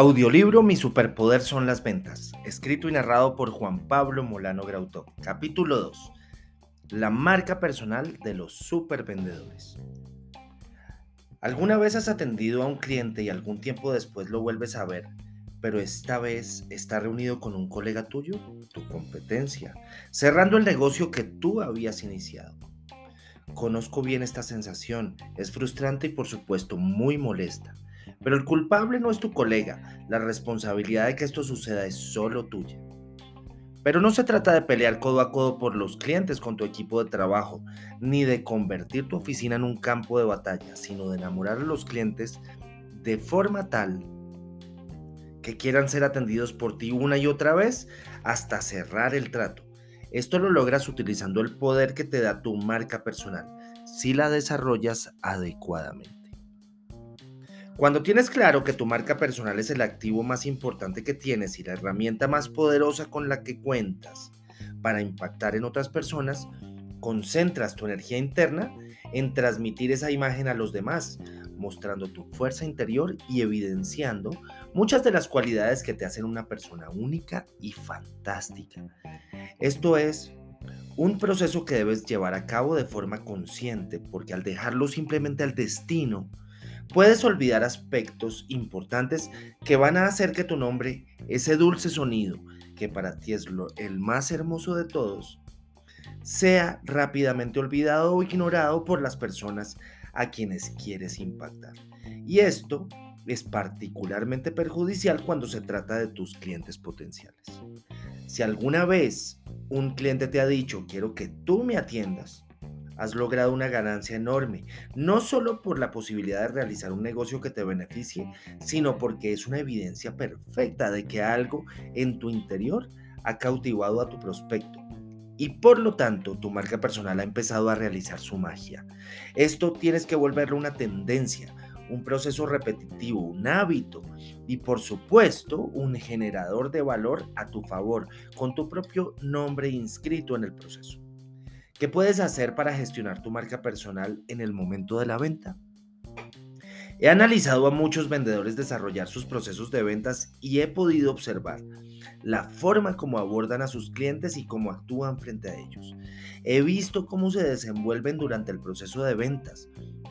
Audiolibro Mi superpoder son las ventas, escrito y narrado por Juan Pablo Molano Grautó. Capítulo 2. La marca personal de los supervendedores. ¿Alguna vez has atendido a un cliente y algún tiempo después lo vuelves a ver, pero esta vez está reunido con un colega tuyo, tu competencia, cerrando el negocio que tú habías iniciado? Conozco bien esta sensación, es frustrante y por supuesto muy molesta pero el culpable no es tu colega, la responsabilidad de que esto suceda es solo tuya. Pero no se trata de pelear codo a codo por los clientes con tu equipo de trabajo, ni de convertir tu oficina en un campo de batalla, sino de enamorar a los clientes de forma tal que quieran ser atendidos por ti una y otra vez hasta cerrar el trato. Esto lo logras utilizando el poder que te da tu marca personal, si la desarrollas adecuadamente. Cuando tienes claro que tu marca personal es el activo más importante que tienes y la herramienta más poderosa con la que cuentas para impactar en otras personas, concentras tu energía interna en transmitir esa imagen a los demás, mostrando tu fuerza interior y evidenciando muchas de las cualidades que te hacen una persona única y fantástica. Esto es un proceso que debes llevar a cabo de forma consciente, porque al dejarlo simplemente al destino, puedes olvidar aspectos importantes que van a hacer que tu nombre, ese dulce sonido que para ti es el más hermoso de todos, sea rápidamente olvidado o ignorado por las personas a quienes quieres impactar. Y esto es particularmente perjudicial cuando se trata de tus clientes potenciales. Si alguna vez un cliente te ha dicho, quiero que tú me atiendas, has logrado una ganancia enorme, no solo por la posibilidad de realizar un negocio que te beneficie, sino porque es una evidencia perfecta de que algo en tu interior ha cautivado a tu prospecto. Y por lo tanto, tu marca personal ha empezado a realizar su magia. Esto tienes que volverlo una tendencia, un proceso repetitivo, un hábito y por supuesto un generador de valor a tu favor con tu propio nombre inscrito en el proceso. ¿Qué puedes hacer para gestionar tu marca personal en el momento de la venta? He analizado a muchos vendedores desarrollar sus procesos de ventas y he podido observar la forma como abordan a sus clientes y cómo actúan frente a ellos. He visto cómo se desenvuelven durante el proceso de ventas,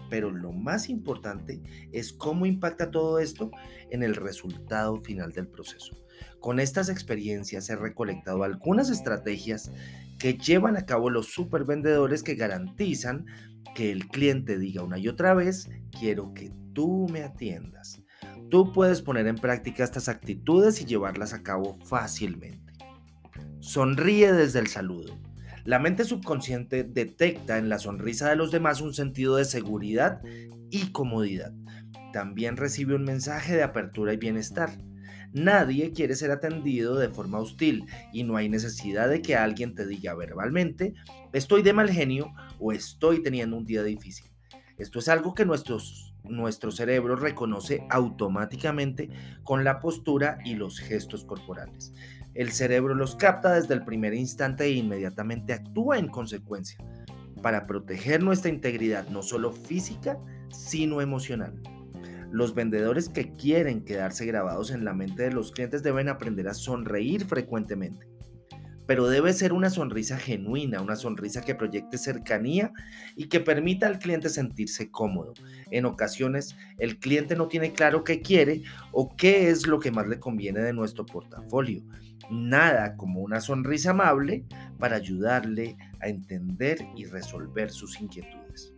pero lo más importante es cómo impacta todo esto en el resultado final del proceso. Con estas experiencias he recolectado algunas estrategias que llevan a cabo los supervendedores que garantizan que el cliente diga una y otra vez, quiero que tú me atiendas. Tú puedes poner en práctica estas actitudes y llevarlas a cabo fácilmente. Sonríe desde el saludo. La mente subconsciente detecta en la sonrisa de los demás un sentido de seguridad y comodidad. También recibe un mensaje de apertura y bienestar. Nadie quiere ser atendido de forma hostil y no hay necesidad de que alguien te diga verbalmente, estoy de mal genio o estoy teniendo un día difícil. Esto es algo que nuestros, nuestro cerebro reconoce automáticamente con la postura y los gestos corporales. El cerebro los capta desde el primer instante e inmediatamente actúa en consecuencia para proteger nuestra integridad no solo física, sino emocional. Los vendedores que quieren quedarse grabados en la mente de los clientes deben aprender a sonreír frecuentemente. Pero debe ser una sonrisa genuina, una sonrisa que proyecte cercanía y que permita al cliente sentirse cómodo. En ocasiones, el cliente no tiene claro qué quiere o qué es lo que más le conviene de nuestro portafolio. Nada como una sonrisa amable para ayudarle a entender y resolver sus inquietudes.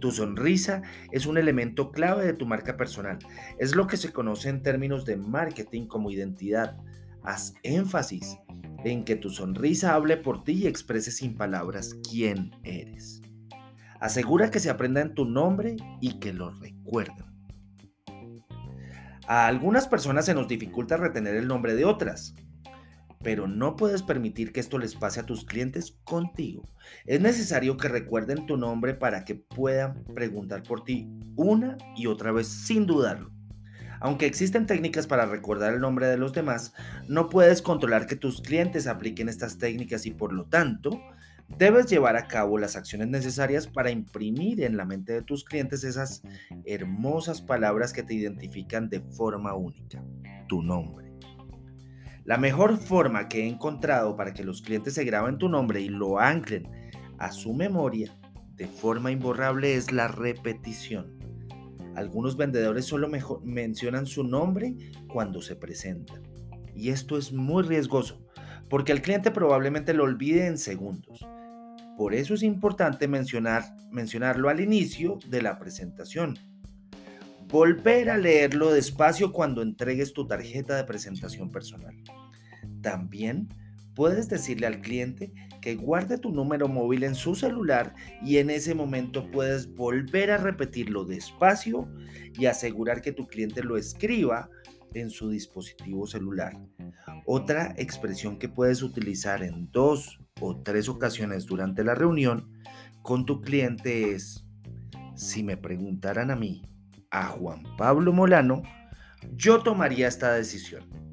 Tu sonrisa es un elemento clave de tu marca personal. Es lo que se conoce en términos de marketing como identidad. Haz énfasis en que tu sonrisa hable por ti y exprese sin palabras quién eres. Asegura que se aprenda en tu nombre y que lo recuerden. A algunas personas se nos dificulta retener el nombre de otras pero no puedes permitir que esto les pase a tus clientes contigo. Es necesario que recuerden tu nombre para que puedan preguntar por ti una y otra vez sin dudarlo. Aunque existen técnicas para recordar el nombre de los demás, no puedes controlar que tus clientes apliquen estas técnicas y por lo tanto Debes llevar a cabo las acciones necesarias para imprimir en la mente de tus clientes esas hermosas palabras que te identifican de forma única, tu nombre. La mejor forma que he encontrado para que los clientes se graben tu nombre y lo anclen a su memoria de forma imborrable es la repetición. Algunos vendedores solo mencionan su nombre cuando se presentan. Y esto es muy riesgoso, porque el cliente probablemente lo olvide en segundos. Por eso es importante mencionar, mencionarlo al inicio de la presentación. Volver a leerlo despacio cuando entregues tu tarjeta de presentación personal. También puedes decirle al cliente que guarde tu número móvil en su celular y en ese momento puedes volver a repetirlo despacio y asegurar que tu cliente lo escriba en su dispositivo celular. Otra expresión que puedes utilizar en dos o tres ocasiones durante la reunión con tu cliente es, si me preguntaran a mí, a Juan Pablo Molano, yo tomaría esta decisión.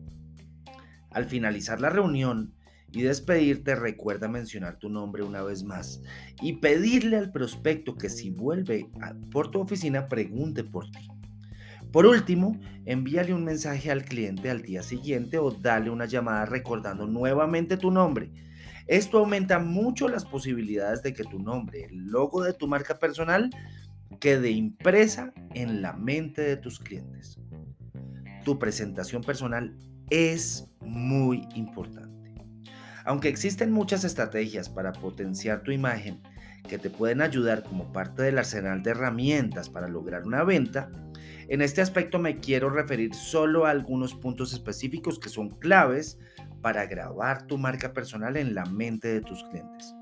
Al finalizar la reunión y despedirte, recuerda mencionar tu nombre una vez más y pedirle al prospecto que si vuelve por tu oficina pregunte por ti. Por último, envíale un mensaje al cliente al día siguiente o dale una llamada recordando nuevamente tu nombre. Esto aumenta mucho las posibilidades de que tu nombre, el logo de tu marca personal, quede impresa en la mente de tus clientes. Tu presentación personal es muy importante. Aunque existen muchas estrategias para potenciar tu imagen que te pueden ayudar como parte del arsenal de herramientas para lograr una venta, en este aspecto me quiero referir solo a algunos puntos específicos que son claves para grabar tu marca personal en la mente de tus clientes.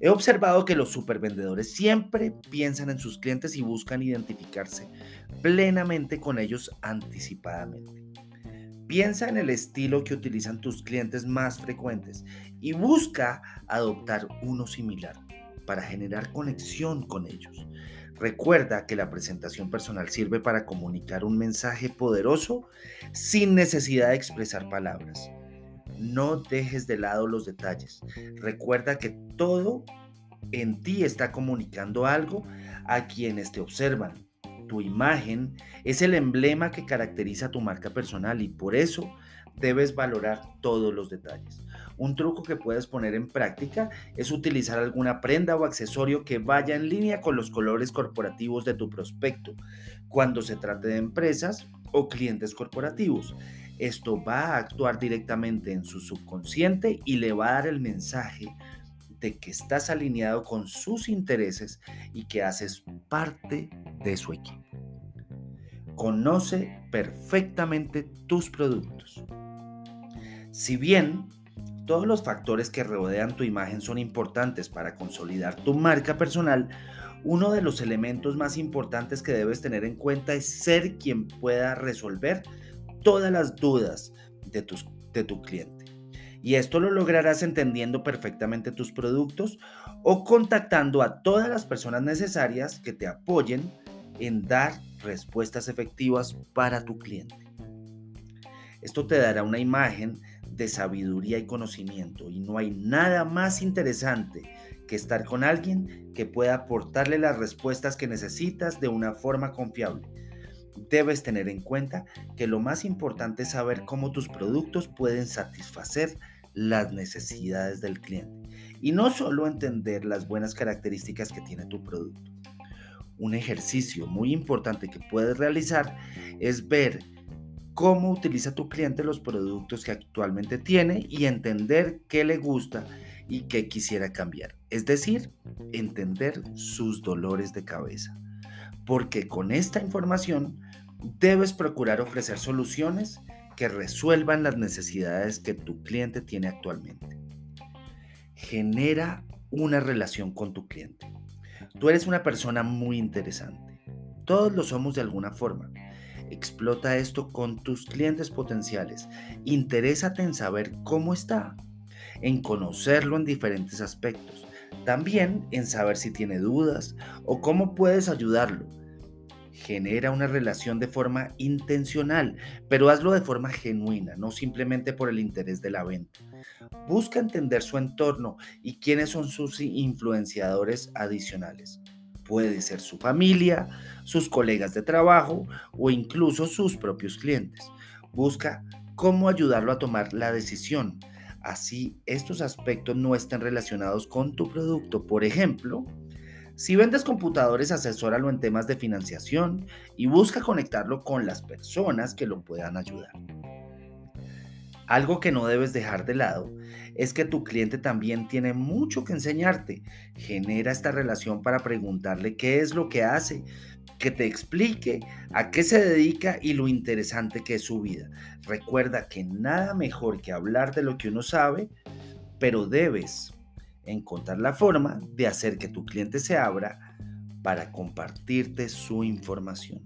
He observado que los supervendedores siempre piensan en sus clientes y buscan identificarse plenamente con ellos anticipadamente. Piensa en el estilo que utilizan tus clientes más frecuentes y busca adoptar uno similar para generar conexión con ellos. Recuerda que la presentación personal sirve para comunicar un mensaje poderoso sin necesidad de expresar palabras. No dejes de lado los detalles. Recuerda que todo en ti está comunicando algo a quienes te observan. Tu imagen es el emblema que caracteriza tu marca personal y por eso debes valorar todos los detalles. Un truco que puedes poner en práctica es utilizar alguna prenda o accesorio que vaya en línea con los colores corporativos de tu prospecto cuando se trate de empresas o clientes corporativos. Esto va a actuar directamente en su subconsciente y le va a dar el mensaje de que estás alineado con sus intereses y que haces parte de su equipo. Conoce perfectamente tus productos. Si bien todos los factores que rodean tu imagen son importantes para consolidar tu marca personal, uno de los elementos más importantes que debes tener en cuenta es ser quien pueda resolver todas las dudas de, de tu cliente. Y esto lo lograrás entendiendo perfectamente tus productos o contactando a todas las personas necesarias que te apoyen en dar respuestas efectivas para tu cliente. Esto te dará una imagen de sabiduría y conocimiento y no hay nada más interesante que estar con alguien que pueda aportarle las respuestas que necesitas de una forma confiable. Debes tener en cuenta que lo más importante es saber cómo tus productos pueden satisfacer las necesidades del cliente y no solo entender las buenas características que tiene tu producto. Un ejercicio muy importante que puedes realizar es ver cómo utiliza tu cliente los productos que actualmente tiene y entender qué le gusta y qué quisiera cambiar. Es decir, entender sus dolores de cabeza. Porque con esta información debes procurar ofrecer soluciones que resuelvan las necesidades que tu cliente tiene actualmente. Genera una relación con tu cliente. Tú eres una persona muy interesante. Todos lo somos de alguna forma Explota esto con tus clientes potenciales. Interésate en saber cómo está, en conocerlo en diferentes aspectos. También en saber si tiene dudas o cómo puedes ayudarlo. Genera una relación de forma intencional, pero hazlo de forma genuina, no simplemente por el interés de la venta. Busca entender su entorno y quiénes son sus influenciadores adicionales. Puede ser su familia, sus colegas de trabajo o incluso sus propios clientes. Busca cómo ayudarlo a tomar la decisión. Así estos aspectos no estén relacionados con tu producto. Por ejemplo, si vendes computadores, asesóralo en temas de financiación y busca conectarlo con las personas que lo puedan ayudar. Algo que no debes dejar de lado es que tu cliente también tiene mucho que enseñarte. Genera esta relación para preguntarle qué es lo que hace, que te explique a qué se dedica y lo interesante que es su vida. Recuerda que nada mejor que hablar de lo que uno sabe, pero debes encontrar la forma de hacer que tu cliente se abra para compartirte su información.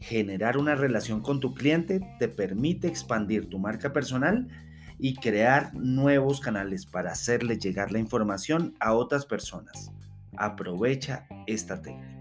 Generar una relación con tu cliente te permite expandir tu marca personal y crear nuevos canales para hacerle llegar la información a otras personas. Aprovecha esta técnica.